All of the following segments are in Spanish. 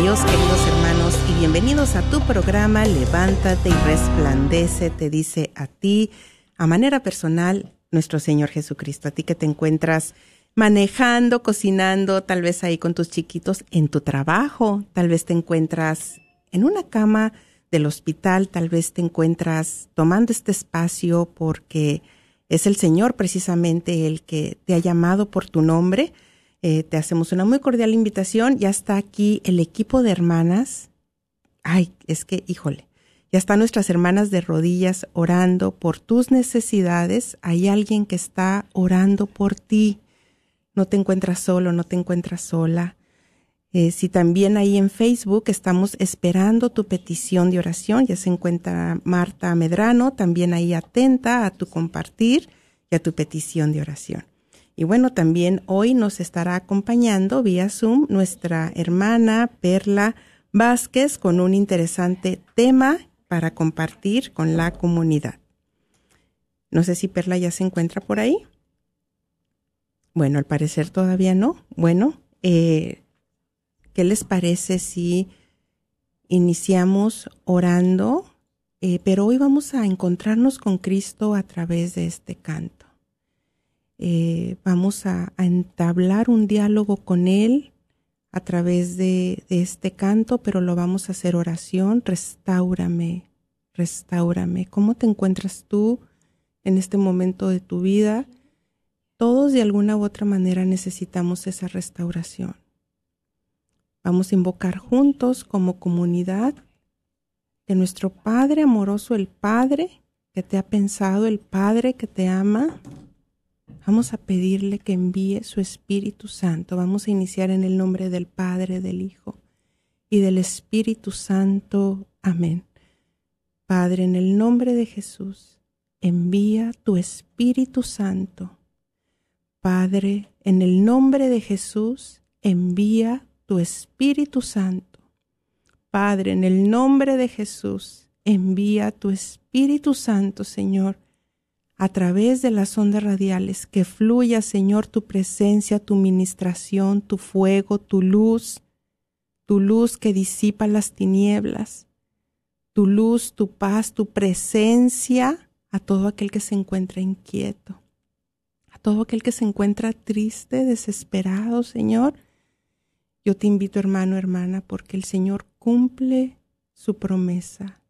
Dios, queridos hermanos, y bienvenidos a tu programa Levántate y resplandece, te dice a ti, a manera personal, nuestro Señor Jesucristo, a ti que te encuentras manejando, cocinando, tal vez ahí con tus chiquitos, en tu trabajo, tal vez te encuentras en una cama del hospital, tal vez te encuentras tomando este espacio porque es el Señor precisamente el que te ha llamado por tu nombre eh, te hacemos una muy cordial invitación. Ya está aquí el equipo de hermanas. Ay, es que, híjole, ya están nuestras hermanas de rodillas orando por tus necesidades. Hay alguien que está orando por ti. No te encuentras solo, no te encuentras sola. Eh, si también ahí en Facebook estamos esperando tu petición de oración, ya se encuentra Marta Medrano, también ahí atenta a tu compartir y a tu petición de oración. Y bueno, también hoy nos estará acompañando vía Zoom nuestra hermana Perla Vázquez con un interesante tema para compartir con la comunidad. No sé si Perla ya se encuentra por ahí. Bueno, al parecer todavía no. Bueno, eh, ¿qué les parece si iniciamos orando? Eh, pero hoy vamos a encontrarnos con Cristo a través de este canto. Eh, vamos a, entablar un diálogo con Él a través de, este canto, pero lo vamos a hacer oración. Restaurame, restaurame. ¿Cómo te encuentras tú en este momento de tu vida? Todos de alguna u otra manera necesitamos esa restauración. Vamos a invocar juntos como comunidad que nuestro Padre amoroso, el Padre que te ha pensado, el Padre que te ama, Vamos a pedirle que envíe su Espíritu Santo. Vamos a iniciar en el nombre del Padre, del Hijo y del Espíritu Santo. Amén. Padre, en el nombre de Jesús, envía tu Espíritu Santo. Padre, en el nombre de Jesús, envía tu Espíritu Santo. Padre, en el nombre de Jesús, envía tu Espíritu Santo, Señor, a través de las ondas radiales, que fluya, Señor, tu presencia, tu ministración, tu fuego, tu luz, tu luz que disipa las tinieblas, tu luz, tu paz, tu presencia a todo aquel que se encuentra inquieto, a todo aquel que se encuentra triste, desesperado, Señor. Yo te invito, hermano, hermana, porque el Señor cumple su promesa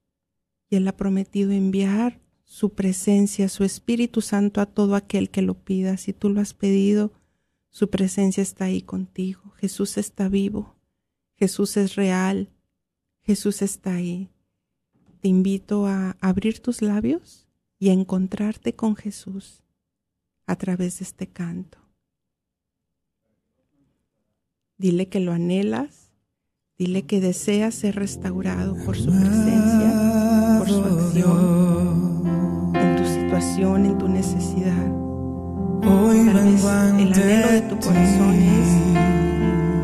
y Él ha prometido enviar su presencia, su Espíritu Santo a todo aquel que lo pida. Si tú lo has pedido, su presencia está ahí contigo. Jesús está vivo. Jesús es real. Jesús está ahí. Te invito a abrir tus labios y a encontrarte con Jesús a través de este canto. Dile que lo anhelas, dile que deseas ser restaurado por su presencia, por su acción en tu necesidad. Hoy Tal vez el anhelo de tu corazón es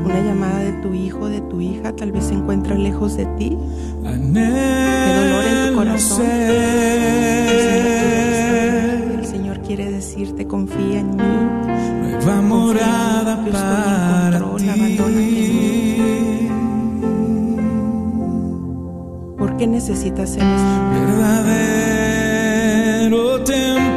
una llamada de tu hijo, de tu hija, tal vez se encuentra lejos de ti. De dolor en tu corazón. El Señor quiere decirte, confía en mí. Nueva morada yo estoy en control, ¿Por qué necesitas ser verdadero? No time.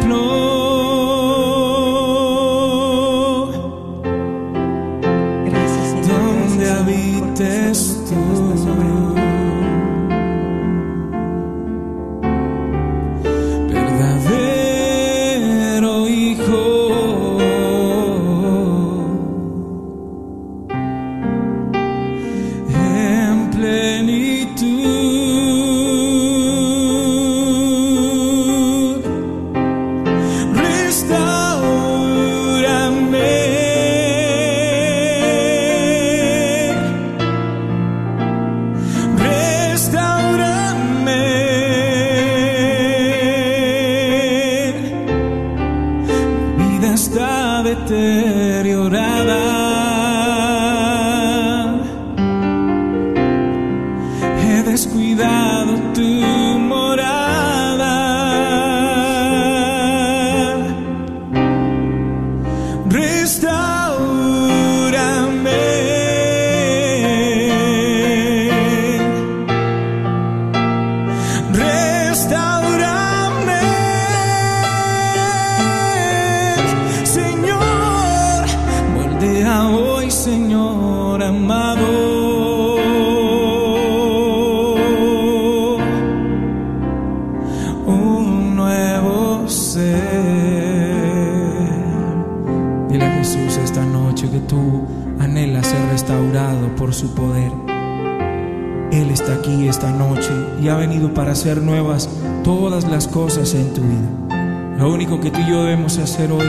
hacer hoy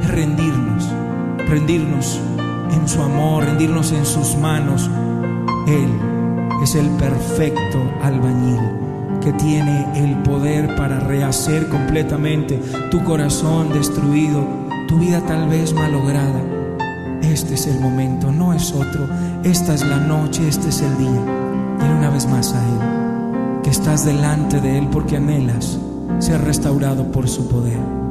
es rendirnos, rendirnos en su amor, rendirnos en sus manos. Él es el perfecto albañil que tiene el poder para rehacer completamente tu corazón destruido, tu vida tal vez malograda. Este es el momento, no es otro. Esta es la noche, este es el día. Dile una vez más a Él que estás delante de Él porque anhelas ser restaurado por su poder.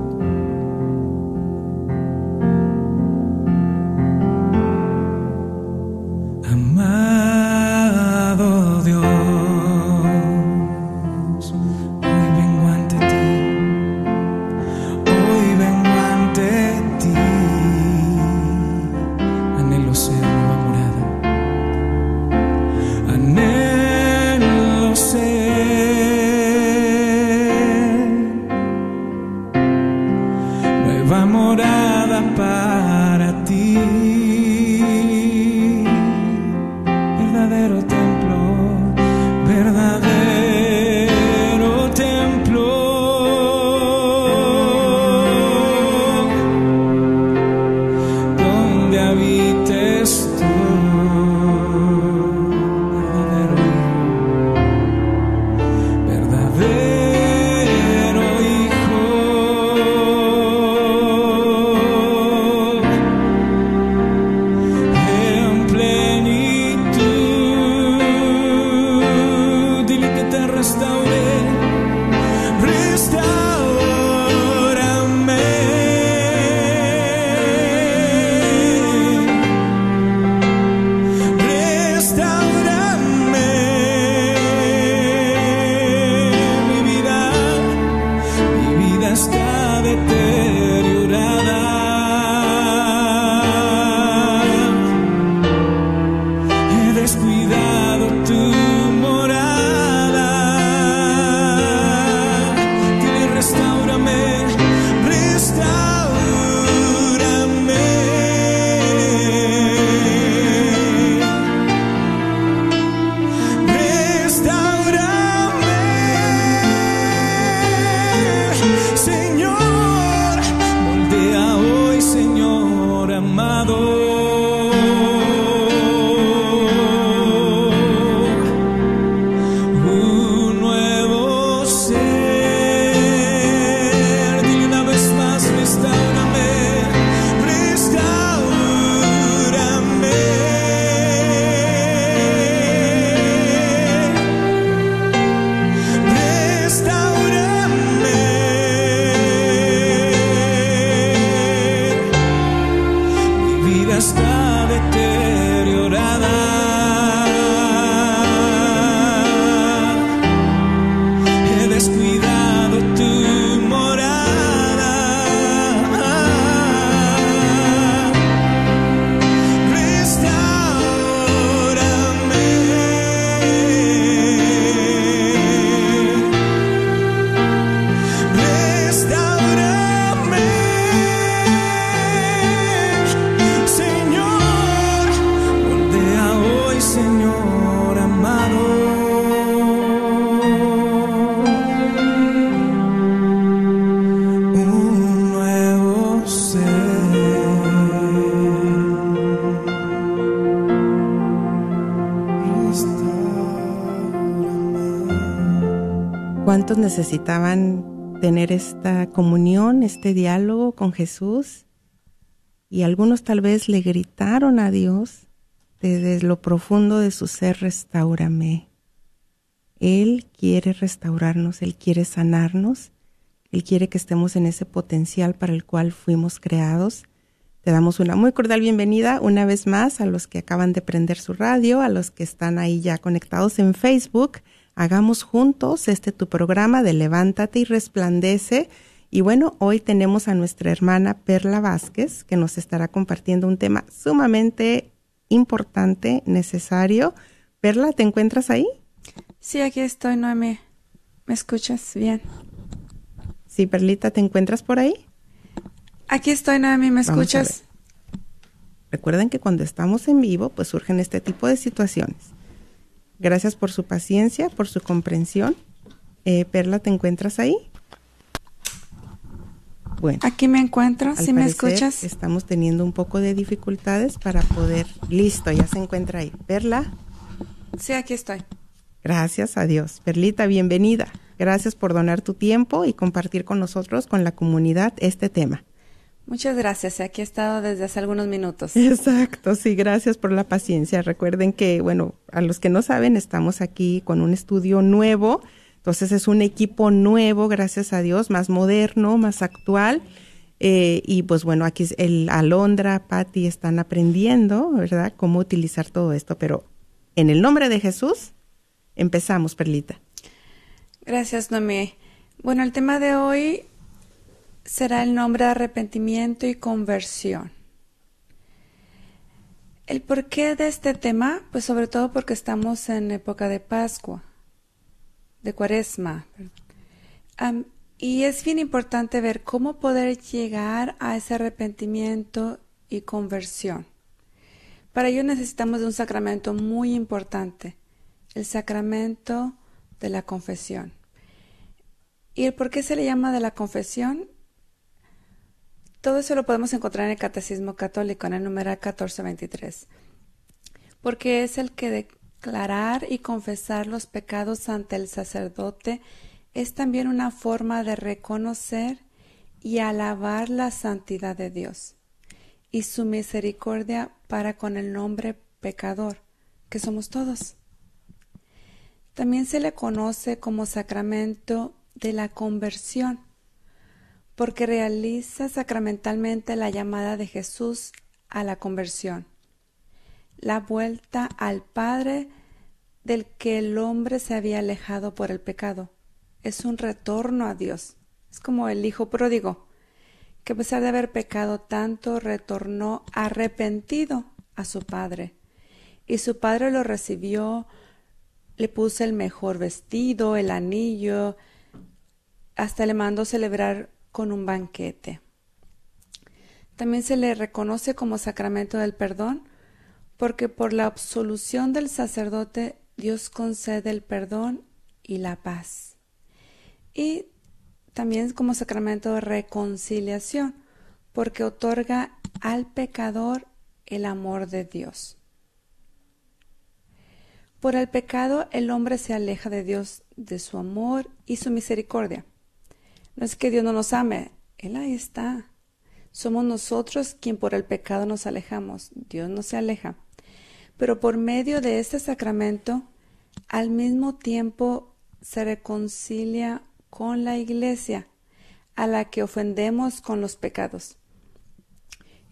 necesitaban tener esta comunión, este diálogo con Jesús y algunos tal vez le gritaron a Dios desde lo profundo de su ser, restaurame. Él quiere restaurarnos, Él quiere sanarnos, Él quiere que estemos en ese potencial para el cual fuimos creados. Te damos una muy cordial bienvenida una vez más a los que acaban de prender su radio, a los que están ahí ya conectados en Facebook. Hagamos juntos este tu programa de Levántate y Resplandece. Y bueno, hoy tenemos a nuestra hermana Perla Vázquez, que nos estará compartiendo un tema sumamente importante, necesario. Perla, ¿te encuentras ahí? Sí, aquí estoy, Noemi. ¿Me escuchas bien? Sí, Perlita, ¿te encuentras por ahí? Aquí estoy, Noemi, ¿me escuchas? Recuerden que cuando estamos en vivo, pues surgen este tipo de situaciones. Gracias por su paciencia, por su comprensión. Eh, Perla, ¿te encuentras ahí? Bueno. Aquí me encuentro, si me escuchas. Estamos teniendo un poco de dificultades para poder. Listo, ya se encuentra ahí. Perla. Sí, aquí estoy. Gracias a Dios. Perlita, bienvenida. Gracias por donar tu tiempo y compartir con nosotros, con la comunidad, este tema. Muchas gracias. Aquí he estado desde hace algunos minutos. Exacto, sí, gracias por la paciencia. Recuerden que, bueno, a los que no saben, estamos aquí con un estudio nuevo. Entonces es un equipo nuevo, gracias a Dios, más moderno, más actual. Eh, y pues bueno, aquí el Alondra, Patti están aprendiendo, ¿verdad?, cómo utilizar todo esto. Pero en el nombre de Jesús, Empezamos, Perlita. Gracias, Noemí. Bueno, el tema de hoy será el nombre de arrepentimiento y conversión. ¿El porqué de este tema? Pues sobre todo porque estamos en época de Pascua, de Cuaresma. y es bien importante ver cómo poder llegar a ese arrepentimiento y conversión. Para ello necesitamos de un sacramento muy importante, el sacramento de la confesión. ¿Y el por qué se le llama de la confesión? Todo eso lo podemos encontrar en el Catecismo Católico, en el numeral 1423. Porque es el que declarar y confesar los pecados ante el sacerdote es también una forma de reconocer y alabar la santidad de Dios y su misericordia para con el nombre pecador, que somos todos. También se le conoce como sacramento de la conversión, porque realiza sacramentalmente la llamada de Jesús a la conversión, la vuelta al Padre del que el hombre se había alejado por el pecado. Es un retorno a Dios. Es como el Hijo pródigo, que a pesar de haber pecado tanto, retornó arrepentido a su Padre. Y su Padre lo recibió, le puse el mejor vestido, el anillo, hasta le mandó celebrar con un banquete. También se le reconoce como sacramento del perdón, porque por la absolución del sacerdote Dios concede el perdón y la paz. Y también como sacramento de reconciliación, porque otorga al pecador el amor de Dios. Por el pecado el hombre se aleja de Dios, de su amor y su misericordia. No es que Dios no nos ame, Él ahí está. Somos nosotros quien por el pecado nos alejamos, Dios no se aleja. Pero por medio de este sacramento, al mismo tiempo se reconcilia con la iglesia, a la que ofendemos con los pecados.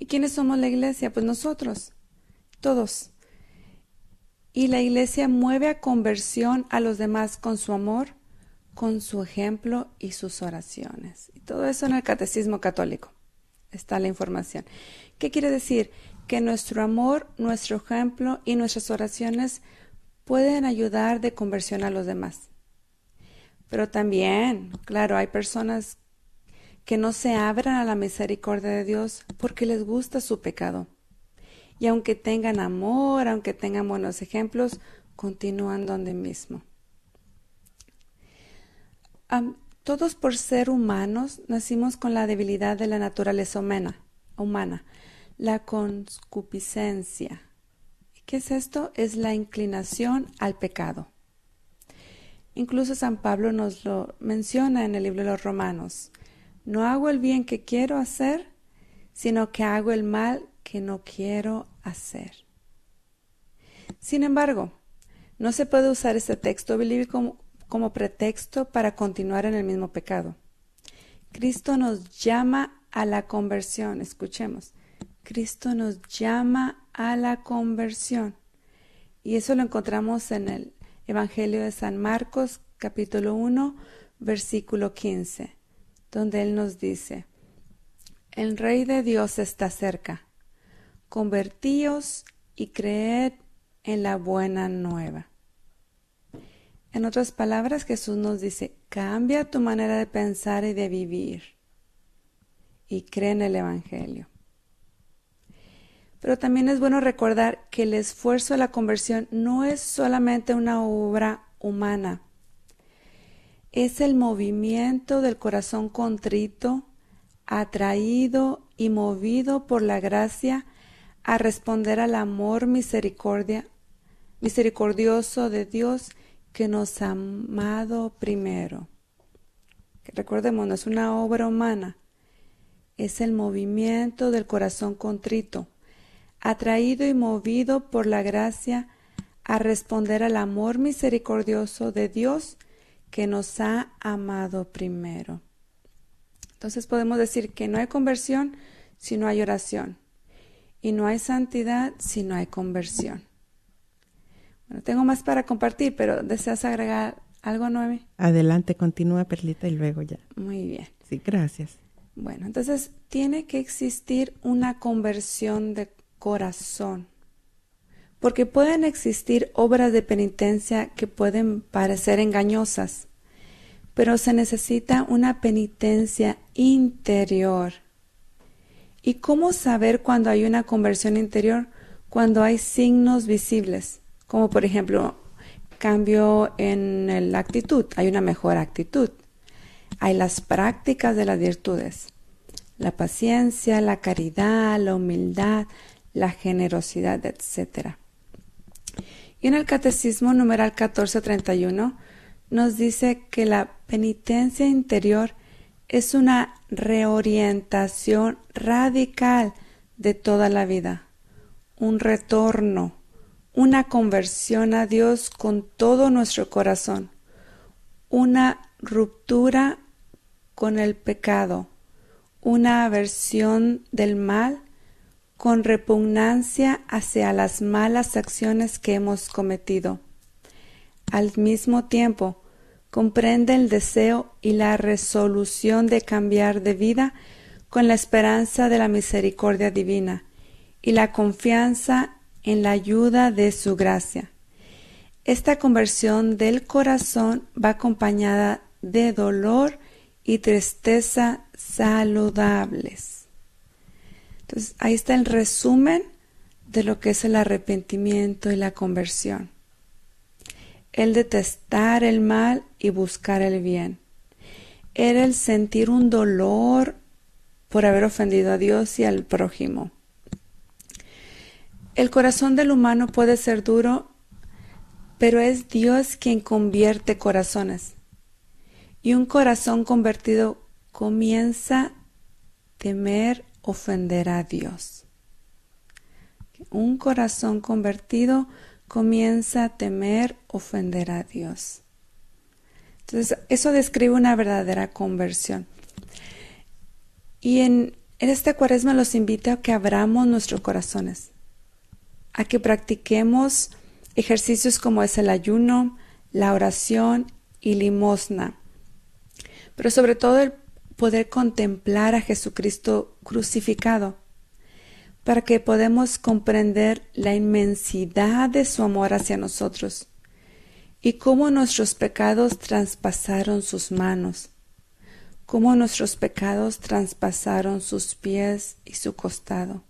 ¿Y quiénes somos la iglesia? Pues nosotros, todos. Y la Iglesia mueve a conversión a los demás con su amor, con su ejemplo y sus oraciones. Y todo eso en el Catecismo Católico. Está la información. ¿Qué quiere decir? Que nuestro amor, nuestro ejemplo y nuestras oraciones pueden ayudar de conversión a los demás. Pero también, claro, hay personas que no se abran a la misericordia de Dios porque les gusta su pecado y aunque tengan amor, aunque tengan buenos ejemplos, continúan donde mismo. Todos por ser humanos nacimos con la debilidad de la naturaleza humana, humana la concupiscencia. ¿Qué es esto? Es la inclinación al pecado. Incluso San Pablo nos lo menciona en el libro de los Romanos. No hago el bien que quiero hacer, sino que hago el mal que no quiero hacer. Sin embargo, no se puede usar este texto bíblico como, pretexto para continuar en el mismo pecado. Cristo nos llama a la conversión. Escuchemos. Cristo nos llama a la conversión. Y eso lo encontramos en el Evangelio de San Marcos, capítulo 1, versículo 15, donde Él nos dice, El Rey de Dios está cerca. Convertíos y creed en la buena nueva. En otras palabras, Jesús nos dice, cambia tu manera de pensar y de vivir y cree en el Evangelio. Pero también es bueno recordar que el esfuerzo de la conversión no es solamente una obra humana, es el movimiento del corazón contrito, atraído y movido por la gracia a responder al amor misericordia, misericordioso de Dios que nos ha amado primero. recordemos, no es una obra humana, es el movimiento del corazón contrito, atraído y movido por la gracia a responder al amor misericordioso de Dios que nos ha amado primero. Entonces podemos decir que no hay conversión si no hay oración y no hay santidad si no hay conversión. Bueno, tengo más para compartir, pero ¿deseas agregar algo, Noemi? Adelante, continúa, Perlita, y luego ya. Muy bien. Sí, gracias. Bueno, entonces tiene que existir una conversión de corazón, porque pueden existir obras de penitencia que pueden parecer engañosas, pero se necesita una penitencia interior. ¿Y cómo saber cuando hay una conversión interior? Cuando hay signos visibles como por ejemplo cambio en la actitud, hay una mejor actitud. Hay las prácticas de las virtudes, la paciencia, la caridad, la humildad, la generosidad, etc. Y en el Catecismo numeral 1431 nos dice que la penitencia interior es una reorientación radical de toda la vida, un retorno una conversión a Dios con todo nuestro corazón, una ruptura con el pecado, una aversión del mal con repugnancia hacia las malas acciones que hemos cometido. Al mismo tiempo, comprende el deseo y la resolución de cambiar de vida con la esperanza de la misericordia divina y la confianza en la ayuda de su gracia. Esta conversión del corazón va acompañada de dolor y tristeza saludables. Entonces, ahí está el resumen de lo que es el arrepentimiento y la conversión. El detestar el mal y buscar el bien. Era el sentir un dolor por haber ofendido a Dios y al prójimo. El corazón del humano puede ser duro, pero es Dios quien convierte corazones. Y un corazón convertido comienza a temer ofender a Dios. Un corazón convertido comienza a temer ofender a Dios. Entonces, eso describe una verdadera conversión. Y en, en este cuaresma los invito a que abramos nuestros corazones a que practiquemos ejercicios como es el ayuno, la oración y limosna, pero sobre todo el poder contemplar a Jesucristo crucificado, para que podamos comprender la inmensidad de su amor hacia nosotros y cómo nuestros pecados traspasaron sus manos, cómo nuestros pecados traspasaron sus pies y su costado.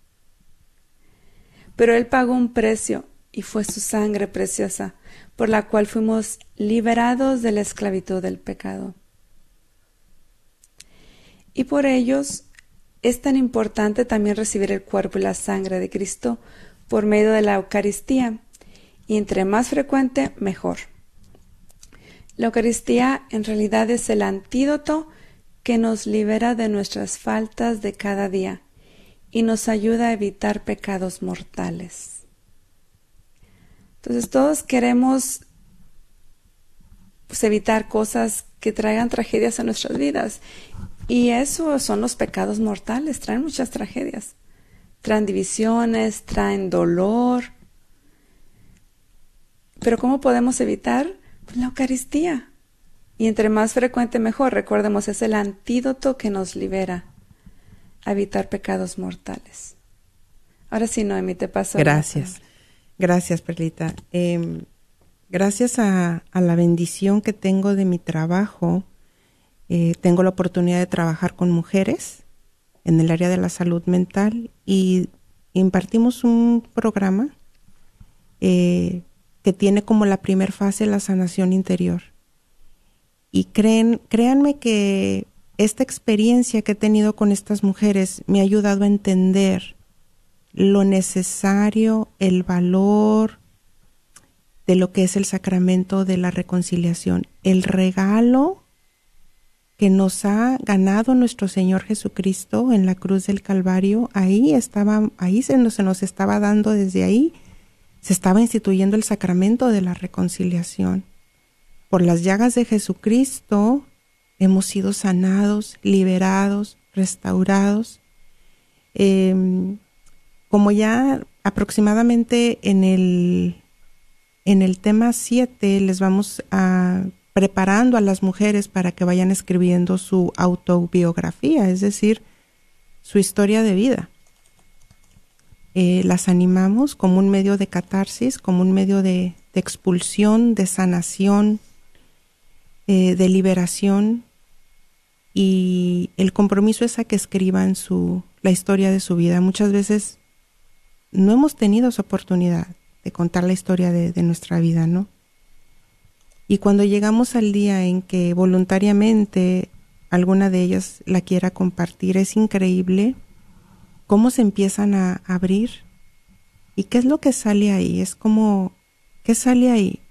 Pero Él pagó un precio y fue su sangre preciosa, por la cual fuimos liberados de la esclavitud del pecado. Y por ellos es tan importante también recibir el cuerpo y la sangre de Cristo por medio de la Eucaristía, y entre más frecuente, mejor. La Eucaristía en realidad es el antídoto que nos libera de nuestras faltas de cada día y nos ayuda a evitar pecados mortales. Entonces todos queremos pues, evitar cosas que traigan tragedias a nuestras vidas. Y eso son los pecados mortales, traen muchas tragedias. Traen divisiones, traen dolor. Pero ¿cómo podemos evitar? Pues la Eucaristía. Y entre más frecuente mejor, recordemos, es el antídoto que nos libera a evitar pecados mortales. Ahora sí, Noemi, te paso. Gracias. Gracias, Perlita. Em, gracias a, la bendición que tengo de mi trabajo, eh, tengo la oportunidad de trabajar con mujeres en el área de la salud mental y impartimos un programa eh, que tiene como la primera fase la sanación interior. Y creen, créanme que esta experiencia que he tenido con estas mujeres me ha ayudado a entender lo necesario, el valor de lo que es el sacramento de la reconciliación, el regalo que nos ha ganado nuestro Señor Jesucristo en la cruz del Calvario, ahí estaba, ahí se nos, se nos estaba dando desde ahí, se estaba instituyendo el sacramento de la reconciliación. Por las llagas de Jesucristo hemos sido sanados, liberados, restaurados. Em, como ya aproximadamente en el, en el tema 7 les vamos a preparando a las mujeres para que vayan escribiendo su autobiografía, es decir, su historia de vida. Eh, las animamos como un medio de catarsis, como un medio de, expulsión, de sanación, eh, de liberación y el compromiso es a que escriban su, la historia de su vida. Muchas veces no hemos tenido esa oportunidad de contar la historia de, de nuestra vida, ¿no? Y cuando llegamos al día en que voluntariamente alguna de ellas la quiera compartir, es increíble cómo se empiezan a abrir y qué es lo que sale ahí. Es como, ¿qué sale ahí?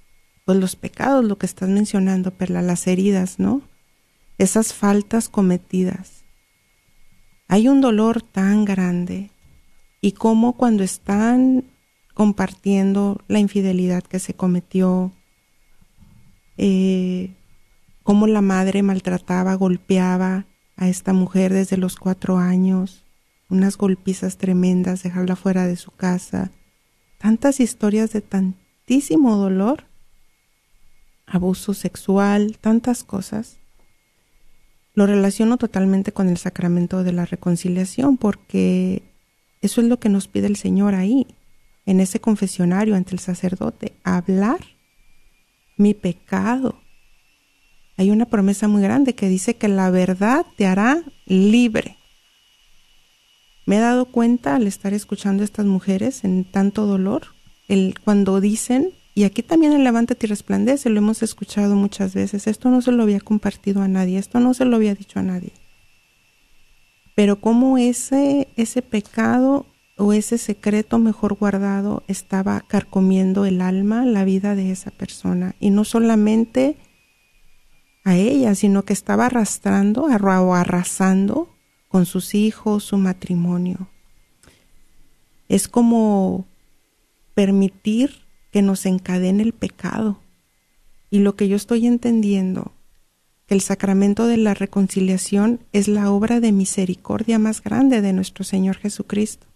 Pues los pecados, lo que estás mencionando, Perla, las heridas, ¿no? Esas faltas cometidas. Hay un dolor tan grande y como cuando están compartiendo la infidelidad que se cometió, eh, cómo la madre maltrataba, golpeaba a esta mujer desde los cuatro años, unas golpizas tremendas, dejarla fuera de su casa, tantas historias de tantísimo dolor, abuso sexual, tantas cosas lo relaciono totalmente con el sacramento de la reconciliación porque eso es lo que nos pide el Señor ahí, en ese confesionario ante el sacerdote, hablar mi pecado. Hay una promesa muy grande que dice que la verdad te hará libre. Me he dado cuenta al estar escuchando a estas mujeres en tanto dolor, el, cuando dicen y aquí también en Levántate y Resplandece lo hemos escuchado muchas veces. Esto no se lo había compartido a nadie, esto no se lo había dicho a nadie. Pero cómo ese, ese pecado o ese secreto mejor guardado estaba carcomiendo el alma, la vida de esa persona. Y no solamente a ella, sino que estaba arrastrando o arrasando con sus hijos, su matrimonio. Es como permitir que nos encadene el pecado. Y lo que yo estoy entendiendo, que el sacramento de la reconciliación es la obra de misericordia más grande de nuestro Señor Jesucristo.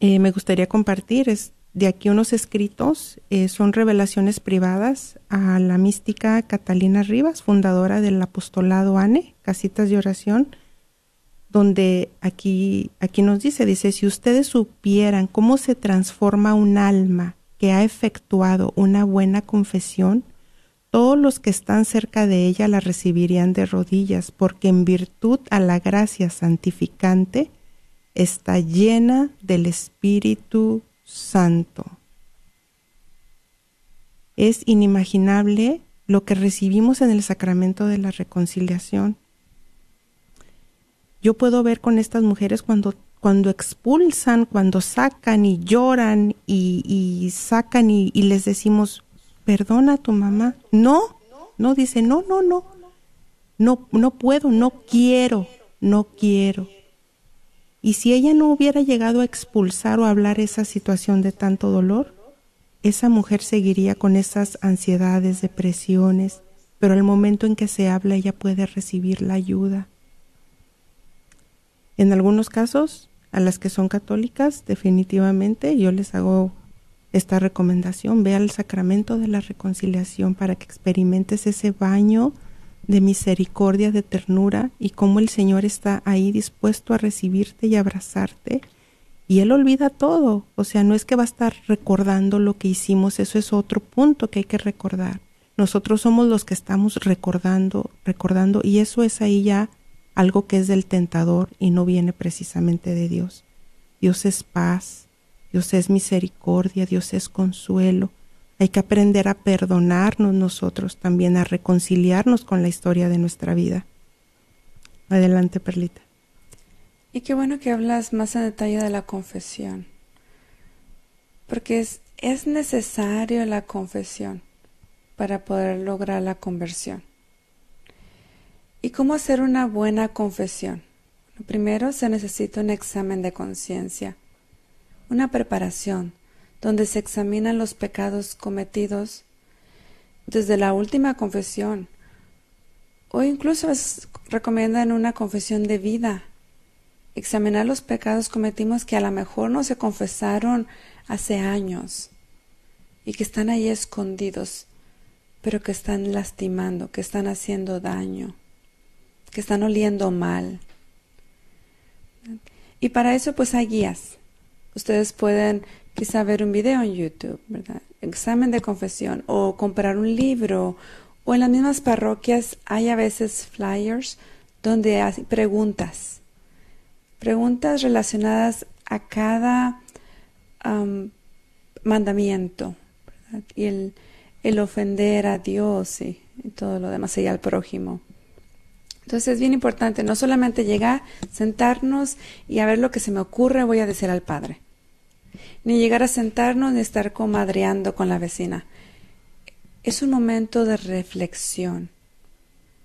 Eh, me gustaría compartir es de aquí unos escritos, eh, son revelaciones privadas a la mística Catalina Rivas, fundadora del apostolado ANE, Casitas de Oración, donde aquí, aquí nos dice, dice, si ustedes supieran cómo se transforma un alma que ha efectuado una buena confesión, todos los que están cerca de ella la recibirían de rodillas, porque en virtud a la gracia santificante está llena del Espíritu Santo. Es inimaginable lo que recibimos en el sacramento de la reconciliación yo puedo ver con estas mujeres cuando, cuando expulsan, cuando sacan y lloran y, sacan y, y, les decimos, perdona a tu mamá. No, no, dice, no, no, no, no, no puedo, no quiero, no quiero. Y si ella no hubiera llegado a expulsar o hablar esa situación de tanto dolor, esa mujer seguiría con esas ansiedades, depresiones, pero al momento en que se habla ella puede recibir la ayuda. En algunos casos, a las que son católicas, definitivamente yo les hago esta recomendación, ve al sacramento de la reconciliación para que experimentes ese baño de misericordia, de ternura y cómo el Señor está ahí dispuesto a recibirte y abrazarte. Y Él olvida todo, o sea, no es que va a estar recordando lo que hicimos, eso es otro punto que hay que recordar. Nosotros somos los que estamos recordando, recordando, y eso es ahí ya algo que es del tentador y no viene precisamente de Dios. Dios es paz, Dios es misericordia, Dios es consuelo. Hay que aprender a perdonarnos nosotros también, a reconciliarnos con la historia de nuestra vida. Adelante, Perlita. Y qué bueno que hablas más en detalle de la confesión, porque es, es necesario la confesión para poder lograr la conversión. ¿Y cómo hacer una buena confesión? Primero se necesita un examen de conciencia una preparación donde se examinan los pecados cometidos desde la última confesión o incluso recomiendan una confesión de vida. Examinar los pecados cometidos que a lo mejor no se confesaron hace años y que están ahí escondidos, pero que están lastimando, que están haciendo daño, que están oliendo mal. Y para eso pues hay guías. Ustedes pueden quizá ver un video en YouTube. Examen de confesión o comprar un libro o en las mismas parroquias hay a veces flyers donde hay preguntas, preguntas relacionadas a cada mandamiento y el, el, ofender a Dios y todo lo demás y al prójimo. Entonces es bien importante no solamente llegar, sentarnos y a ver lo que se me ocurre voy a decir al Padre. Ni llegar a sentarnos ni estar comadreando con la vecina. Es un momento de reflexión.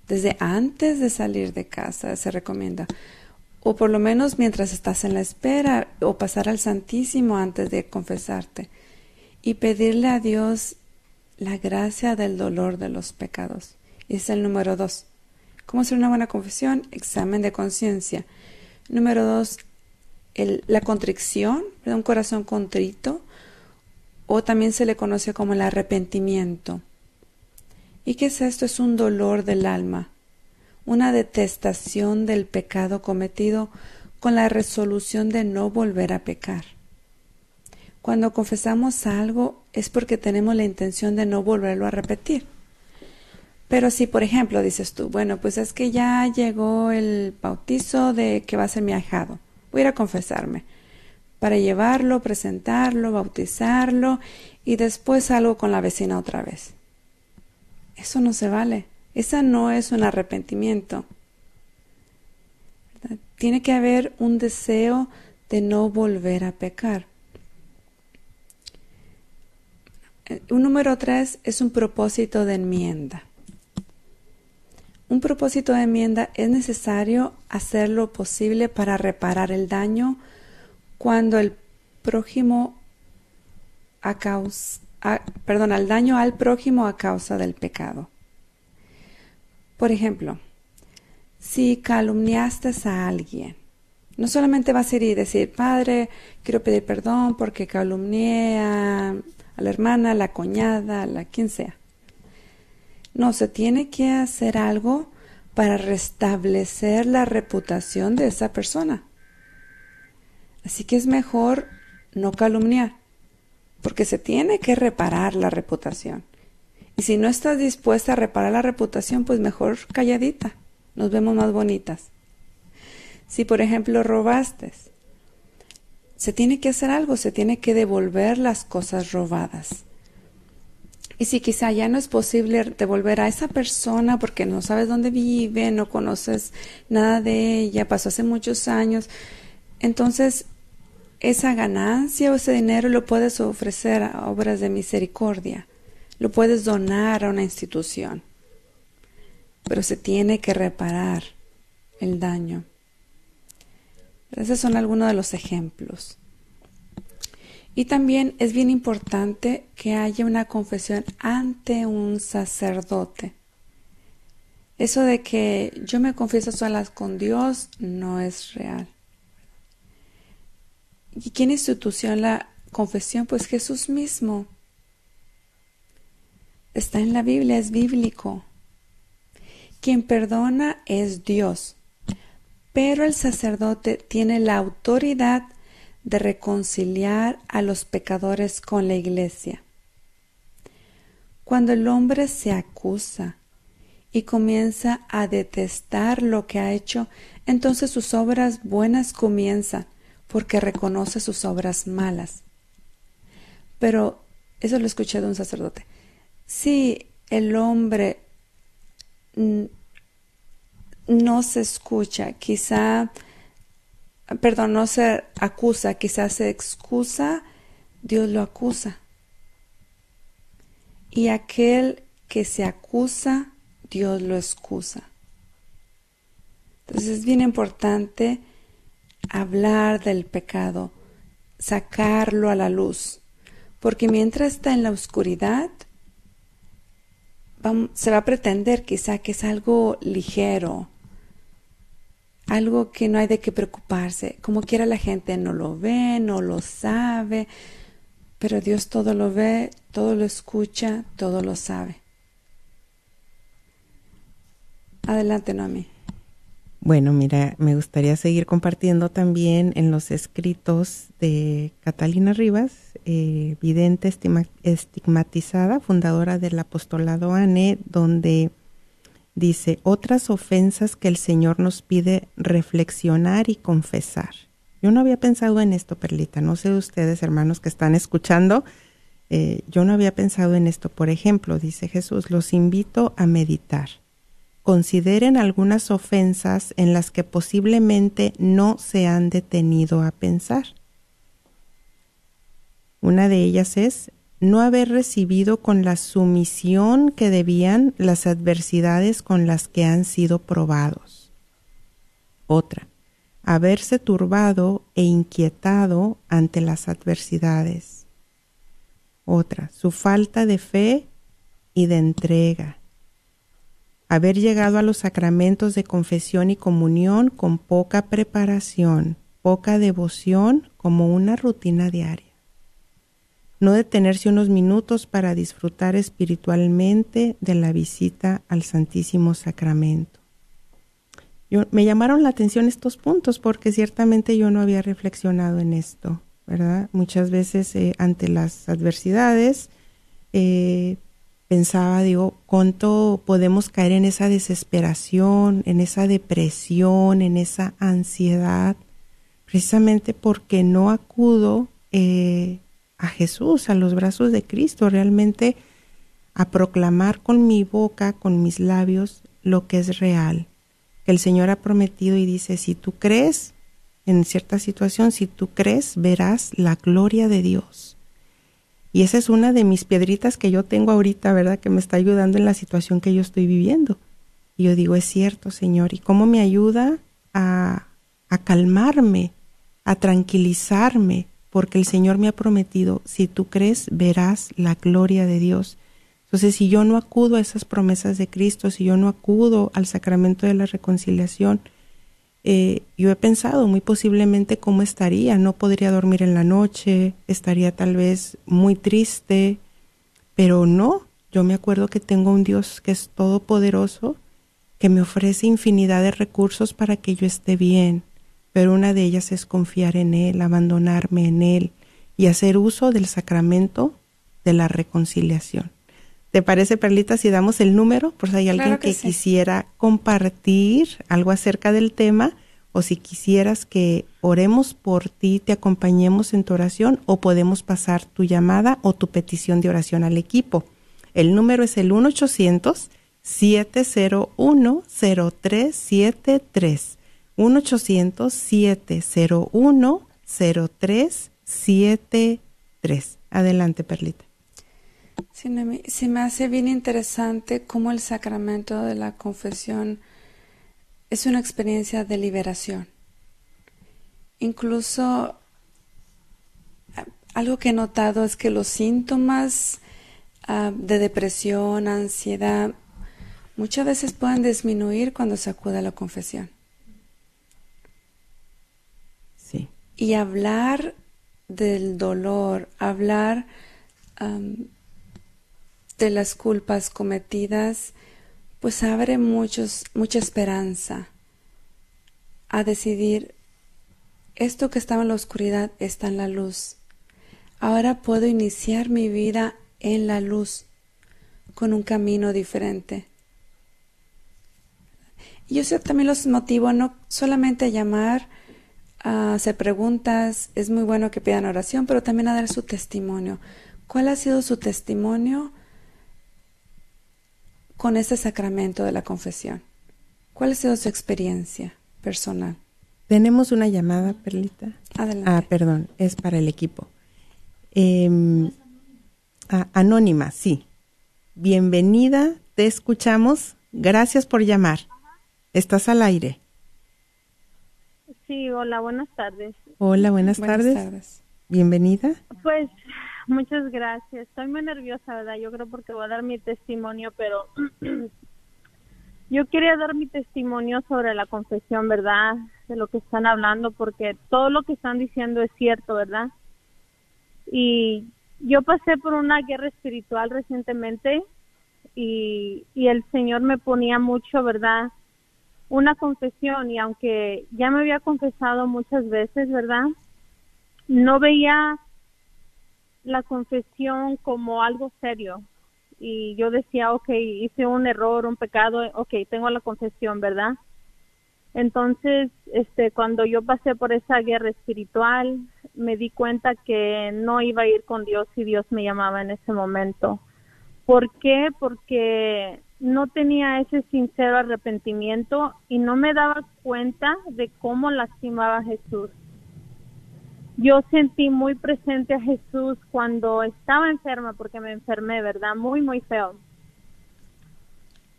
Desde antes de salir de casa se recomienda. O por lo menos mientras estás en la espera o pasar al Santísimo antes de confesarte. Y pedirle a Dios la gracia del dolor de los pecados. es el número dos. ¿Cómo hacer una buena confesión? Examen de conciencia. Número dos, la contrición, un corazón contrito, o también se le conoce como el arrepentimiento. ¿Y qué es esto? Es un dolor del alma, una detestación del pecado cometido con la resolución de no volver a pecar. Cuando confesamos algo es porque tenemos la intención de no volverlo a repetir. Pero si, por ejemplo, dices tú, bueno, pues es que ya llegó el bautizo de que va a ser mi ahijado, voy a ir a confesarme para llevarlo, presentarlo, bautizarlo y después salgo con la vecina otra vez. Eso no se vale. Esa no es un arrepentimiento. Tiene que haber un deseo de no volver a pecar. Un número tres es un propósito de enmienda un propósito de enmienda es necesario hacer lo posible para reparar el daño cuando el prójimo a causa, perdón, al daño al prójimo a causa del pecado. Por ejemplo, si calumniaste a alguien, no solamente vas a ir y decir, Padre, quiero pedir perdón porque calumnié a, la hermana, a la cuñada, a la quien sea. No, se tiene que hacer algo para restablecer la reputación de esa persona. Así que es mejor no calumniar, porque se tiene que reparar la reputación. Y si no estás dispuesta a reparar la reputación, pues mejor calladita, nos vemos más bonitas. Si por ejemplo robaste, se tiene que hacer algo, se tiene que devolver las cosas robadas. Y si quizá ya no es posible devolver a esa persona porque no sabes dónde vive, no conoces nada de ella, pasó hace muchos años, entonces esa ganancia o ese dinero lo puedes ofrecer a obras de misericordia, lo puedes donar a una institución, pero se tiene que reparar el daño. Esos son algunos de los ejemplos. Y también es bien importante que haya una confesión ante un sacerdote. Eso de que yo me confieso solas con Dios no es real. ¿Y quién institución la confesión? Pues Jesús mismo. Está en la Biblia, es bíblico. Quien perdona es Dios, pero el sacerdote tiene la autoridad de reconciliar a los pecadores con la iglesia. Cuando el hombre se acusa y comienza a detestar lo que ha hecho, entonces sus obras buenas comienzan porque reconoce sus obras malas. Pero eso lo escuché de un sacerdote. Si el hombre no se escucha, quizá perdón, no se acusa, quizás se excusa, Dios lo acusa. Y aquel que se acusa, Dios lo excusa. Entonces es bien importante hablar del pecado, sacarlo a la luz, porque mientras está en la oscuridad, se va a pretender quizá que es algo ligero, algo que no hay de qué preocuparse. Como quiera la gente no lo ve, no lo sabe, pero Dios todo lo ve, todo lo escucha, todo lo sabe. Adelante, Noemi. Bueno, mira, me gustaría seguir compartiendo también en los escritos de Catalina Rivas, eh, vidente estigmatizada, fundadora del apostolado ANE, donde dice, otras ofensas que el Señor nos pide reflexionar y confesar. Yo no había pensado en esto, Perlita. No sé ustedes, hermanos que están escuchando, eh, yo no había pensado en esto. Por ejemplo, dice Jesús, los invito a meditar. Consideren algunas ofensas en las que posiblemente no se han detenido a pensar. Una de ellas es no haber recibido con la sumisión que debían las adversidades con las que han sido probados. Otra, haberse turbado e inquietado ante las adversidades. Otra, su falta de fe y de entrega. Haber llegado a los sacramentos de confesión y comunión con poca preparación, poca devoción como una rutina diaria no detenerse unos minutos para disfrutar espiritualmente de la visita al Santísimo Sacramento. me llamaron la atención estos puntos porque ciertamente yo no había reflexionado en esto, ¿verdad? Muchas veces eh, ante las adversidades eh, pensaba, digo, ¿cuánto podemos caer en esa desesperación, en esa depresión, en esa ansiedad? Precisamente porque no acudo eh, a Jesús, a los brazos de Cristo, realmente a proclamar con mi boca, con mis labios, lo que es real. Que el Señor ha prometido y dice, si tú crees en cierta situación, si tú crees, verás la gloria de Dios. Y esa es una de mis piedritas que yo tengo ahorita, ¿verdad? Que me está ayudando en la situación que yo estoy viviendo. Y yo digo, es cierto, Señor. ¿Y cómo me ayuda a, a calmarme, a tranquilizarme, porque el Señor me ha prometido, si tú crees, verás la gloria de Dios. Entonces, si yo no acudo a esas promesas de Cristo, si yo no acudo al sacramento de la reconciliación, eh, yo he pensado muy posiblemente cómo estaría. No podría dormir en la noche, estaría tal vez muy triste, pero no. Yo me acuerdo que tengo un Dios que es todopoderoso, que me ofrece infinidad de recursos para que yo esté bien, pero una de ellas es confiar en Él, abandonarme en Él y hacer uso del sacramento de la reconciliación. ¿Te parece, Perlita, si damos el número? Por si hay alguien que, quisiera compartir algo acerca del tema o si quisieras que oremos por ti, te acompañemos en tu oración o podemos pasar tu llamada o tu petición de oración al equipo. El número es el 1-800-701-0373. 1-800-701-0373. Adelante, Perlita. Sí, se me hace bien interesante cómo el sacramento de la confesión es una experiencia de liberación. incluso algo que he notado es que los síntomas ah, de depresión, ansiedad, muchas veces pueden disminuir cuando se acude a la confesión. Sí. Y hablar del dolor, hablar de las culpas cometidas, pues abre muchos, mucha esperanza a decidir, esto que estaba en la oscuridad está en la luz. Ahora puedo iniciar mi vida en la luz, con un camino diferente. Yo también los motivo no solamente a llamar, a hacer preguntas, es muy bueno que pidan oración, pero también a dar su testimonio. ¿Cuál ha sido su testimonio con este sacramento de la confesión? ¿Cuál ha sido su experiencia personal? Tenemos una llamada, Perlita. Adelante. Ah, perdón, es para el equipo. Em, anónima, sí. Bienvenida, te escuchamos. Gracias por llamar. Estás al aire. Sí, hola, buenas tardes. Hola, buenas, tardes. Bienvenida. Pues muchas gracias. Estoy muy nerviosa, ¿verdad? Yo creo porque voy a dar mi testimonio, pero yo quería dar mi testimonio sobre la confesión, ¿verdad? De lo que están hablando, porque todo lo que están diciendo es cierto, ¿verdad? Y yo pasé por una guerra espiritual recientemente y, y el Señor me ponía mucho, ¿verdad? Una confesión y aunque ya me había confesado muchas veces, ¿verdad? No veía la confesión como algo serio y yo decía, ok, hice un error, un pecado, ok, tengo la confesión, ¿verdad? Entonces, este, cuando yo pasé por esa guerra espiritual, me di cuenta que no iba a ir con Dios si Dios me llamaba en ese momento. ¿Por qué? Porque no tenía ese sincero arrepentimiento y no me daba cuenta de cómo lastimaba a Jesús. Yo sentí muy presente a Jesús cuando estaba enferma, porque me enfermé, ¿verdad? Muy, muy feo.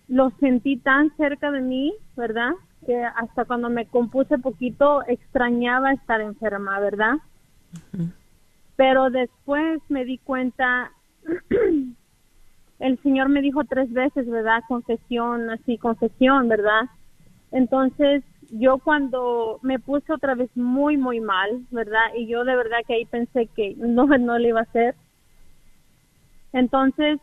Lo sentí tan cerca de mí, ¿verdad? que hasta cuando me compuse poquito extrañaba estar enferma, ¿verdad? Pero después me di cuenta, el Señor me dijo tres veces, ¿verdad? Confesión, así, confesión, ¿verdad? Entonces yo cuando me puse otra vez muy, muy mal, ¿verdad? Y yo de verdad que ahí pensé que no, no le iba a hacer. Entonces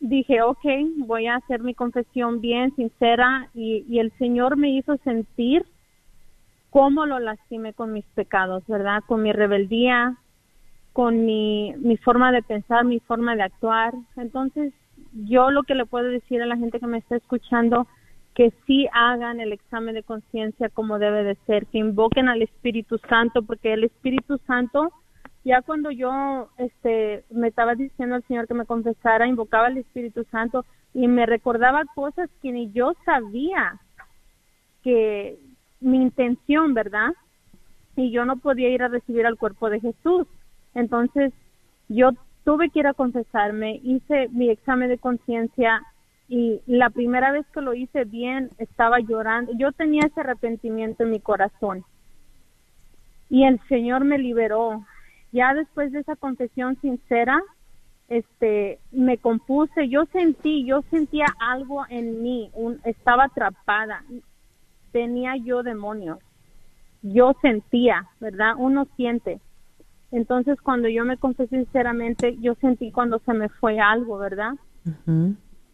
dije, ok, voy a hacer mi confesión bien, sincera, y, el Señor me hizo sentir cómo lo lastimé con mis pecados, ¿verdad? Con mi rebeldía, con mi, mi forma de pensar, mi forma de actuar. Entonces, yo lo que le puedo decir a la gente que me está escuchando, que sí hagan el examen de conciencia como debe de ser, que invoquen al Espíritu Santo, porque el Espíritu Santo ya cuando yo este me estaba diciendo al Señor que me confesara, invocaba al Espíritu Santo y me recordaba cosas que ni yo sabía que mi intención, ¿verdad? Y yo no podía ir a recibir al cuerpo de Jesús. Entonces, yo tuve que ir a confesarme, hice mi examen de conciencia y la primera vez que lo hice bien estaba llorando. Yo tenía ese arrepentimiento en mi corazón. Y el Señor me liberó ya después de esa confesión sincera, este, me compuse, yo sentí, yo sentía algo en mí, estaba atrapada, tenía yo demonios, yo sentía, ¿verdad? Uno siente. Entonces cuando yo me confesé sinceramente, yo sentí cuando se me fue algo, ¿verdad?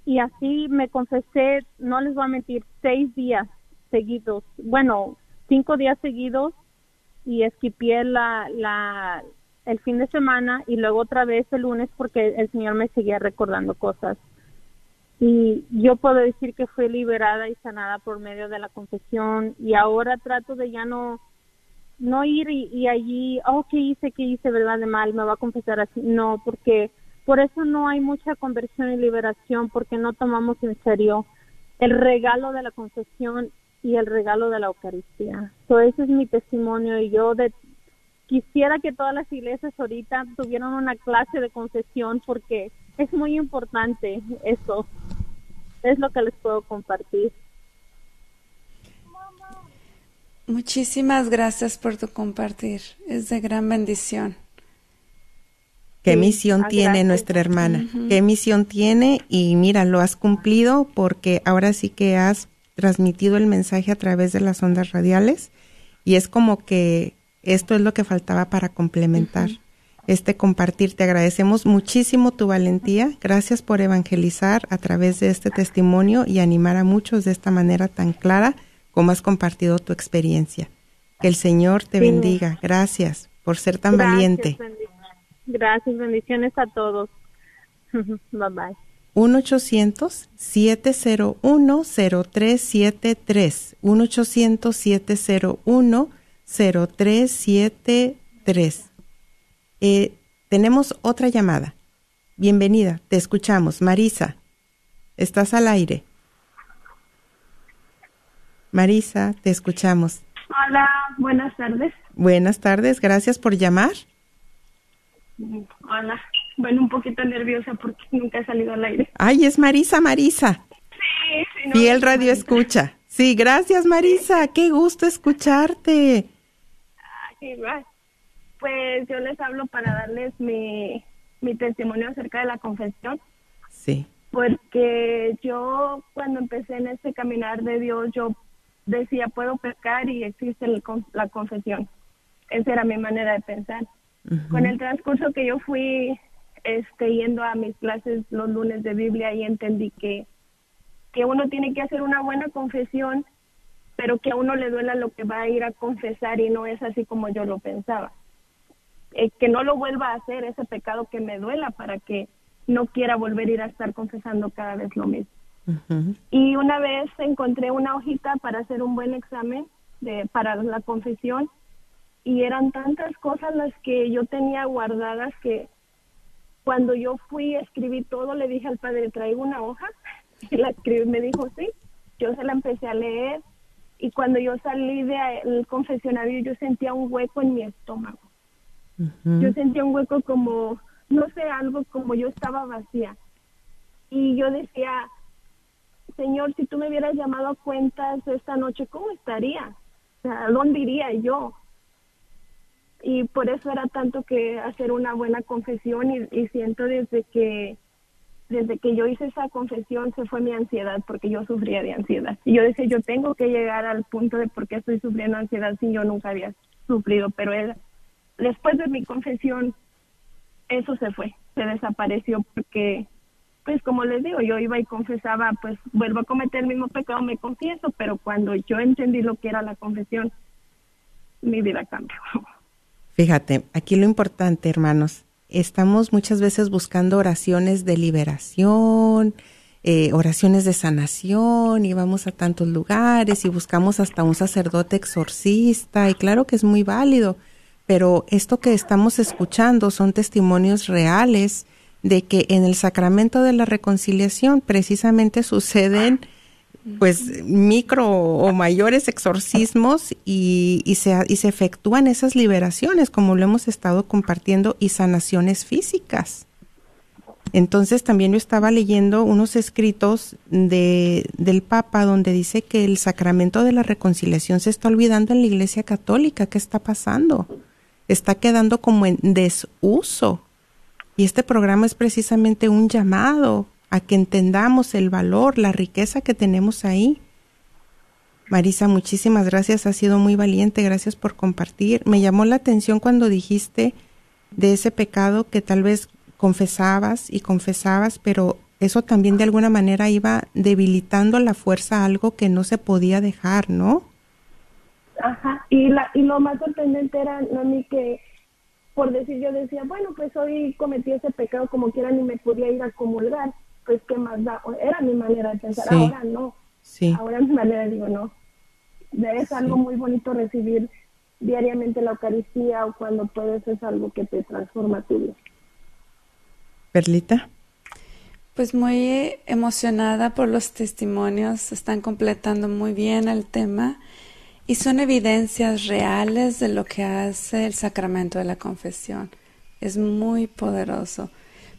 Y así me confesé, no les voy a mentir, seis días seguidos, bueno, cinco días seguidos y esquipié la, la, el fin de semana y luego otra vez el lunes porque el Señor me seguía recordando cosas. Y yo puedo decir que fui liberada y sanada por medio de la confesión y ahora trato de ya no no ir y, allí, oh, ¿qué hice? ¿Qué hice? ¿Verdad? De mal, me va a confesar así. No, porque por eso no hay mucha conversión y liberación porque no tomamos en serio el regalo de la confesión y el regalo de la Eucaristía. So, ese es mi testimonio y yo de, quisiera que todas las iglesias ahorita tuvieran una clase de confesión porque es muy importante eso. Es lo que les puedo compartir. Muchísimas gracias por tu compartir. Es de gran bendición. ¿Qué misión tiene nuestra hermana? ¿Qué misión tiene? Y mira, lo has cumplido porque ahora sí que has transmitido el mensaje a través de las ondas radiales y es como que esto es lo que faltaba para complementar este compartir. Te agradecemos muchísimo tu valentía. Gracias por evangelizar a través de este testimonio y animar a muchos de esta manera tan clara como has compartido tu experiencia. Que el Señor te bendiga. Gracias por ser tan valiente. Gracias, bendiciones a todos. bye bye. 1-800-701-0373. 1-800-701-0373. Eh, tenemos otra llamada. Bienvenida, te escuchamos. Marisa, estás al aire. Marisa, te escuchamos. Hola, buenas tardes. Buenas tardes, gracias por llamar. Hola, bueno, un poquito nerviosa porque nunca he salido al aire. Ay, es Marisa, Marisa. Sí, sí. No, el radio escucha. Sí, gracias Marisa, qué gusto escucharte. Pues yo les hablo para darles mi, mi testimonio acerca de la confesión. Sí. Porque yo cuando empecé en este caminar de Dios, yo decía, puedo pecar y existe la confesión. Esa era mi manera de pensar. Con el transcurso que yo fui este, yendo a mis clases los lunes de Biblia y entendí que, que uno tiene que hacer una buena confesión, pero que a uno le duela lo que va a ir a confesar y no es así como yo lo pensaba. Eh, que no lo vuelva a hacer ese pecado que me duela para que no quiera volver a ir a estar confesando cada vez lo mismo. Y una vez encontré una hojita para hacer un buen examen de, para la confesión y eran tantas cosas las que yo tenía guardadas que cuando yo fui a escribir todo le dije al padre traigo una hoja y la escribí me dijo sí yo se la empecé a leer y cuando yo salí del confesionario yo sentía un hueco en mi estómago. Yo sentía un hueco como no sé algo como yo estaba vacía. Y yo decía Señor, si tú me hubieras llamado a cuentas esta noche, ¿cómo estaría? Sea, ¿dónde iría yo? Y por eso era tanto que hacer una buena confesión y, siento desde que desde que yo hice esa confesión se fue mi ansiedad porque yo sufría de ansiedad. Y yo decía, yo tengo que llegar al punto de por qué estoy sufriendo ansiedad si yo nunca había sufrido, pero después de mi confesión eso se fue, se desapareció porque pues como les digo, yo iba y confesaba, pues vuelvo a cometer el mismo pecado, me confieso, pero cuando yo entendí lo que era la confesión, mi vida cambió. Fíjate, aquí lo importante, hermanos, estamos muchas veces buscando oraciones de liberación, eh, oraciones de sanación, y vamos a tantos lugares y buscamos hasta un sacerdote exorcista, y claro que es muy válido, pero esto que estamos escuchando son testimonios reales de que en el sacramento de la reconciliación precisamente suceden pues micro o mayores exorcismos y, y, se, y se efectúan esas liberaciones como lo hemos estado compartiendo y sanaciones físicas. Entonces también yo estaba leyendo unos escritos de, del Papa donde dice que el sacramento de la reconciliación se está olvidando en la Iglesia Católica. ¿Qué está pasando? Está quedando como en desuso y este programa es precisamente un llamado a que entendamos el valor, la riqueza que tenemos ahí. Marisa, muchísimas gracias, has sido muy valiente, gracias por compartir. Me llamó la atención cuando dijiste de ese pecado que tal vez confesabas y confesabas, pero eso también de alguna manera iba debilitando la fuerza algo que no se podía dejar, ¿no? Ajá, y, la, y lo más sorprendente era, mí que por decir yo decía, bueno, pues hoy cometí ese pecado como quiera ni me podía ir a comulgar, pues qué más da, era mi manera de pensar, ahora no, sí. ahora mi manera digo no, es algo muy bonito recibir diariamente la Eucaristía o cuando puedes es algo que te transforma tu vida. Perlita. Pues muy emocionada por los testimonios, están completando muy bien el tema y son evidencias reales de lo que hace el sacramento de la confesión. Es muy poderoso.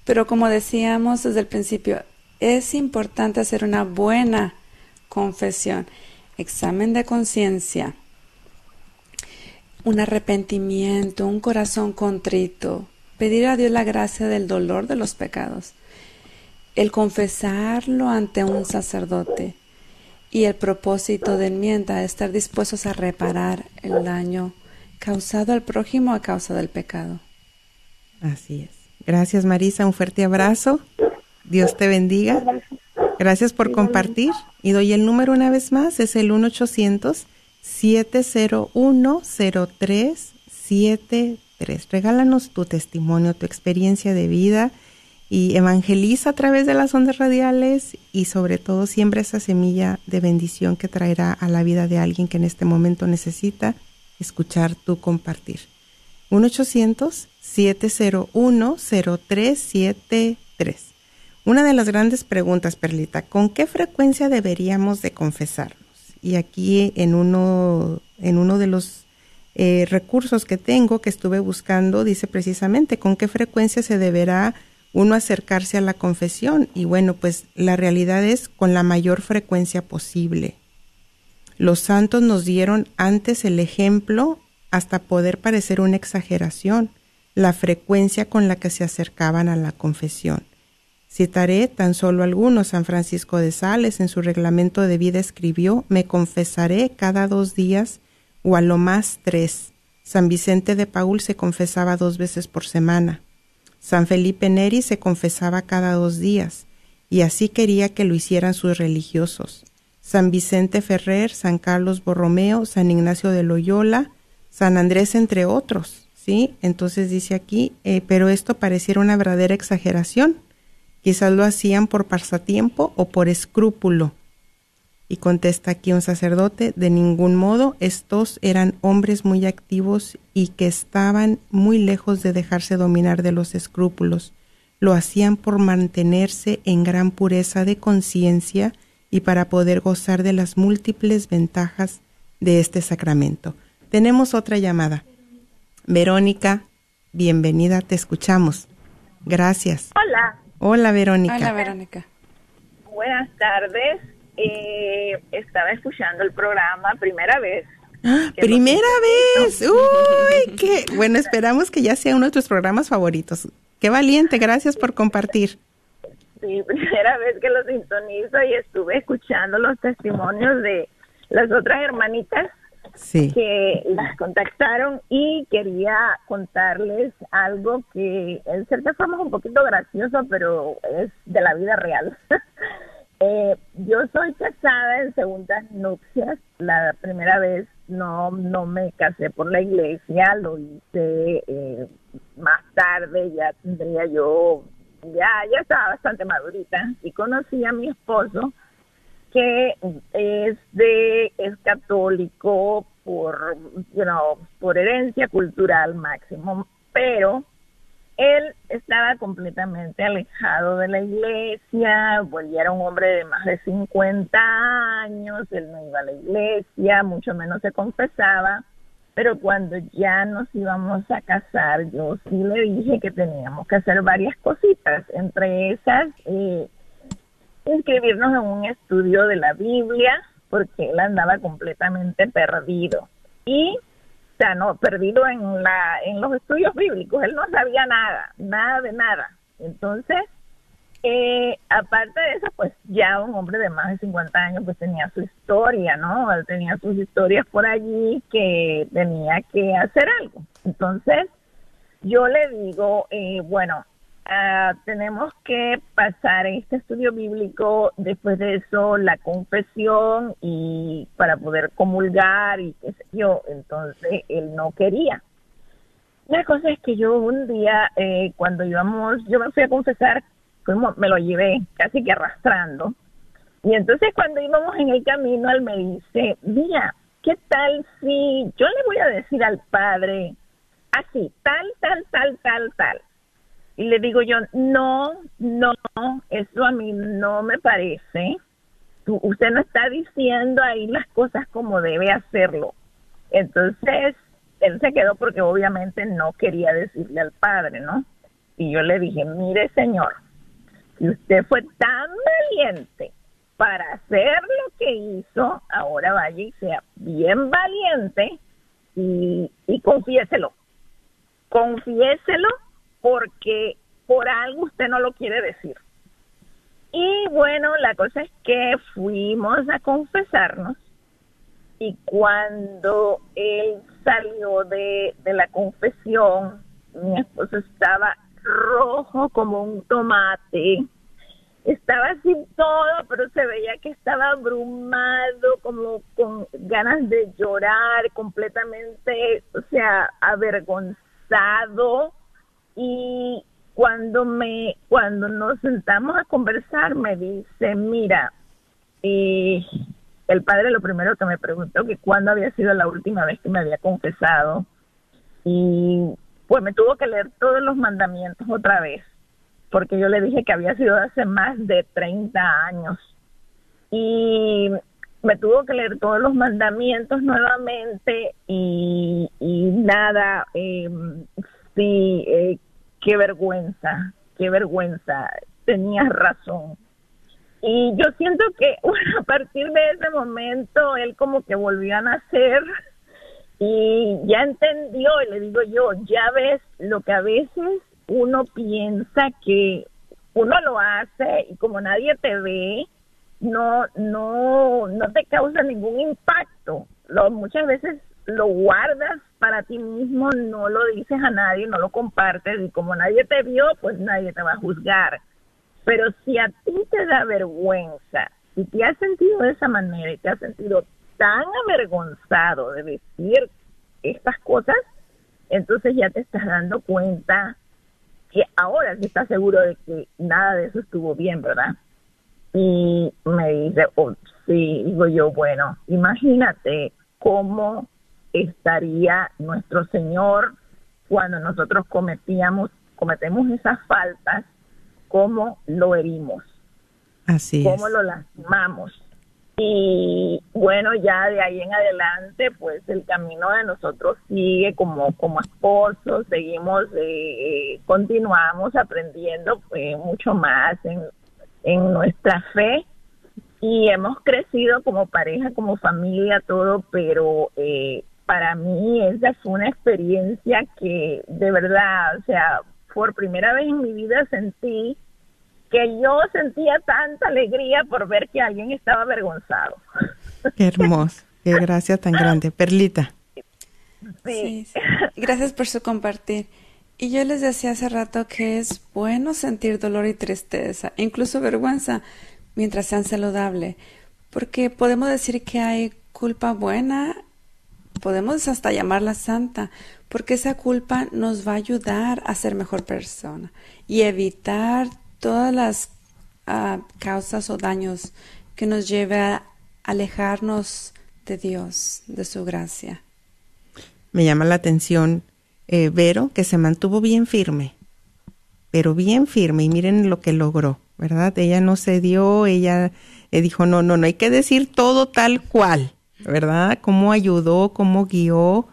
Pero como decíamos desde el principio, es importante hacer una buena confesión, examen de conciencia, un arrepentimiento, un corazón contrito, pedir a Dios la gracia del dolor de los pecados, el confesarlo ante un sacerdote y el propósito de enmienda, estar dispuestos a reparar el daño causado al prójimo a causa del pecado. Así es. Gracias Marisa, un fuerte abrazo. Dios te bendiga. Gracias por compartir. Y doy el número una vez más, es el 1 800 701-0373. Regálanos tu testimonio, tu experiencia de vida y evangeliza a través de las ondas radiales y sobre todo siembra esa semilla de bendición que traerá a la vida de alguien que en este momento necesita escuchar tu compartir. 1-800-701-0373. Una de las grandes preguntas, Perlita, ¿con qué frecuencia deberíamos de confesar? y aquí en uno, en uno de los eh, recursos que tengo que estuve buscando dice precisamente con qué frecuencia se deberá uno acercarse a la confesión y bueno pues la realidad es con la mayor frecuencia posible. Los santos nos dieron antes el ejemplo hasta poder parecer una exageración, la frecuencia con la que se acercaban a la confesión. Citaré tan solo algunos. San Francisco de Sales en su reglamento de vida escribió, me confesaré cada dos días o a lo más tres. San Vicente de Paul se confesaba dos veces por semana. San Felipe Neri se confesaba cada dos días, y así quería que lo hicieran sus religiosos. San Vicente Ferrer, San Carlos Borromeo, San Ignacio de Loyola, San Andrés, entre otros. ¿Sí? Entonces dice aquí, eh, pero esto pareciera una verdadera exageración Quizás lo hacían por pasatiempo o por escrúpulo. Y contesta aquí un sacerdote, de ningún modo, estos eran hombres muy activos y que estaban muy lejos de dejarse dominar de los escrúpulos. Lo hacían por mantenerse en gran pureza de conciencia y para poder gozar de las múltiples ventajas de este sacramento. Tenemos otra llamada. Verónica, bienvenida, te escuchamos. Gracias. Hola. Hola, Verónica. Hola, Verónica. Buenas tardes. Eh, estaba escuchando el programa primera vez. ¡Ah! primera vez. Uy, qué bueno, esperamos que ya sea uno de tus programas favoritos. Qué valiente, gracias por compartir. Sí, primera vez que lo sintonizo y estuve escuchando los testimonios de las otras hermanitas que las contactaron y quería contarles algo que en cierta forma es un poquito gracioso, pero es de la vida real. eh, yo soy casada en segundas nupcias. La primera vez no no me casé por la iglesia, lo hice eh, más tarde, ya tendría yo, ya, ya estaba bastante madurita y conocí a mi esposo que es de es católico por you know, por herencia cultural máximo, pero él estaba completamente alejado de la iglesia, pues era un hombre de más de 50 años, él no iba a la iglesia, mucho menos se confesaba, pero cuando ya nos íbamos a casar, yo sí le dije que teníamos que hacer varias cositas, entre esas eh, inscribirnos en un estudio de la Biblia, porque él andaba completamente perdido. Y, o sea, no, perdido en, la, en los estudios bíblicos, él no sabía nada, nada de nada. Entonces, eh, aparte de eso, pues ya un hombre de más de 50 años pues tenía su historia, ¿no? Él tenía sus historias por allí que tenía que hacer algo. Entonces, yo le digo, eh, bueno, Ah, tenemos que pasar este estudio bíblico, después de eso la confesión y para poder comulgar y qué sé yo, entonces él no quería. La cosa es que yo un día, eh, cuando íbamos, yo me fui a confesar, me lo llevé casi que arrastrando, y entonces cuando íbamos en el camino, él me dice, mira, ¿qué tal si yo le voy a decir al padre así, tal, tal, tal, tal, tal? Y le digo yo, no, no, eso a mí no me parece. usted no está diciendo ahí las cosas como debe hacerlo. Entonces, él se quedó porque obviamente no quería decirle al padre, ¿no? Y yo le dije, mire señor, si usted fue tan valiente para hacer lo que hizo, ahora vaya y sea bien valiente y, y confiéselo. Confiéselo porque por algo usted no lo quiere decir. Y bueno, la cosa es que fuimos a confesarnos y cuando él salió de, de la confesión, mi esposo estaba rojo como un tomate, estaba sin todo, pero se veía que estaba abrumado, como con ganas de llorar, completamente, o sea, avergonzado. Y cuando me, cuando nos sentamos a conversar, me dice, mira, y el padre lo primero que me preguntó que cuándo había sido la última vez que me había confesado. Y pues me tuvo que leer todos los mandamientos otra vez porque yo le dije que había sido hace más de 30 años. Y me tuvo que leer todos los mandamientos nuevamente y, nada, eh, sí, eh, qué vergüenza, qué vergüenza, tenías razón. Y yo siento que a partir de ese momento él como que volvió a nacer y ya entendió y le digo yo, ya ves lo que a veces uno piensa que uno lo hace y como nadie te ve, no, no, no te causa ningún impacto. Lo, muchas veces lo guardas para ti mismo, no lo dices a nadie, no lo compartes y como nadie te vio, pues nadie te va a juzgar. Pero si a ti te da vergüenza, si te has sentido de esa manera y te has sentido tan avergonzado de decir estas cosas, entonces ya te estás dando cuenta que ahora sí está seguro de que nada de eso estuvo bien, ¿verdad? Y me dice, oh, sí, digo yo, bueno, imagínate cómo estaría nuestro Señor cuando nosotros cometíamos, cometemos esas faltas, cómo lo herimos, Así cómo lo lastimamos. Y bueno, ya de ahí en adelante, pues el camino de nosotros sigue como, como esposos, seguimos, eh, continuamos aprendiendo pues, mucho más en, en nuestra fe y hemos crecido como pareja, como familia, todo, pero eh, para mí esa fue una experiencia que de verdad, o sea, por primera vez en mi vida sentí que yo sentía tanta alegría por ver que alguien estaba avergonzado. Qué hermoso, qué gracia tan grande. Perlita. Sí. Gracias por su compartir. Y yo les decía hace rato que es bueno sentir dolor y tristeza, incluso vergüenza, mientras sean saludables, porque podemos decir que hay culpa buena, podemos hasta llamarla santa, porque esa culpa nos va a ayudar a ser mejor persona y evitar todas las ah, causas o daños que nos lleve a alejarnos de Dios, de su gracia. Me llama la atención eh, Vero, que se mantuvo bien firme, pero bien firme, y miren lo que logró, ¿verdad? Ella no cedió, ella eh, dijo, no, no, no, hay que decir todo tal cual, ¿verdad? Cómo ayudó, cómo guió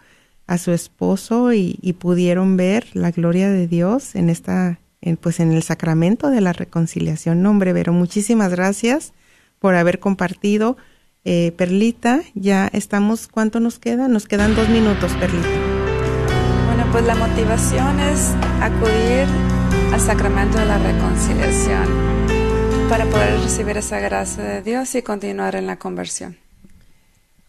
a su esposo y, pudieron ver la gloria de Dios en esta en, pues en el sacramento de la reconciliación. Nombre, Vero, muchísimas gracias por haber compartido. Eh, Perlita, ya estamos, ¿cuánto nos queda? Nos quedan dos minutos, Perlita. Bueno, pues la motivación es acudir al sacramento de la reconciliación para poder recibir esa gracia de Dios y continuar en la conversión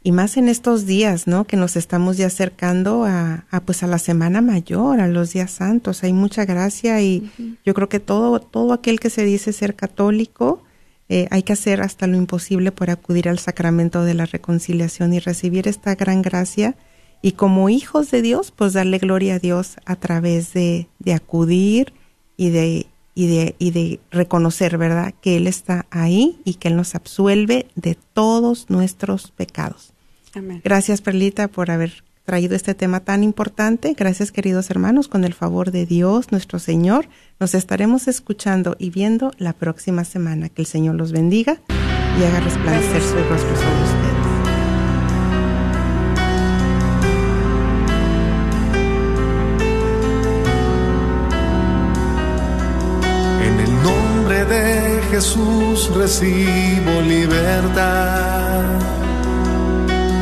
y más en estos días, ¿no? Que nos estamos ya acercando a, pues a la Semana Mayor, a los días santos. Hay mucha gracia y yo creo que todo todo aquel que se dice ser católico eh, hay que hacer hasta lo imposible por acudir al sacramento de la reconciliación y recibir esta gran gracia y como hijos de Dios, pues darle gloria a Dios a través de, de acudir y de y de, y de reconocer, ¿verdad?, que Él está ahí y que Él nos absuelve de todos nuestros pecados. Gracias, Perlita, por haber traído este tema tan importante. Gracias, queridos hermanos, con el favor de Dios, nuestro Señor. Nos estaremos escuchando y viendo la próxima semana. Que el Señor los bendiga y haga resplandecer su rostro sobre ustedes. En el nombre de Jesús recibo libertad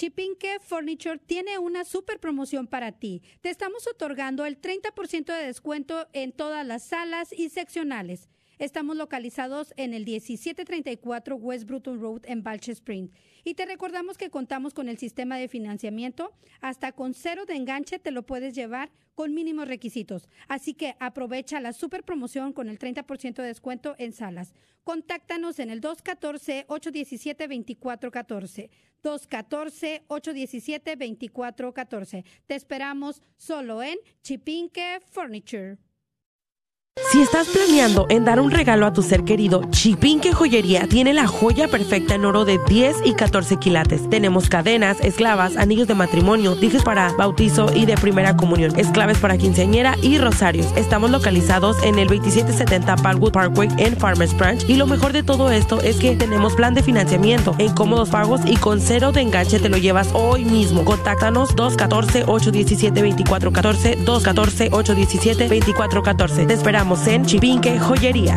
Chipinque Furniture tiene una super promoción para ti. Te estamos otorgando el 30% de descuento en todas las salas y seccionales. Estamos localizados en el 1734 West Bruton Road en Balch Spring. Y te recordamos que contamos con el sistema de financiamiento. Hasta con cero de enganche te lo puedes llevar con mínimos requisitos. Así que aprovecha la super promoción con el 30% de descuento en salas. Contáctanos en el 214-817-2414. 214-817-2414. Te esperamos solo en Chipinque Furniture. Si estás planeando en dar un regalo a tu ser querido, Chipinque Joyería tiene la joya perfecta en oro de 10 y 14 quilates. Tenemos cadenas, esclavas, anillos de matrimonio, dijes para bautizo y de primera comunión, esclaves para quinceañera y rosarios. Estamos localizados en el 2770 Palwood Parkway en Farmers Branch y lo mejor de todo esto es que tenemos plan de financiamiento en cómodos pagos y con cero de enganche te lo llevas hoy mismo. Contáctanos 214-817-2414, 214-817-2414. Te esperamos en Chipinque Joyería.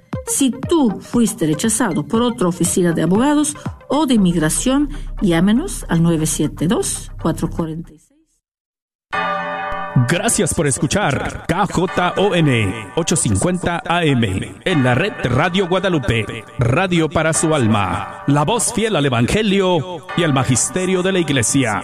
Si tú fuiste rechazado por otra oficina de abogados o de inmigración, llámenos al 972-446. Gracias por escuchar KJON 850 AM en la red Radio Guadalupe, radio para su alma, la voz fiel al Evangelio y al Magisterio de la Iglesia.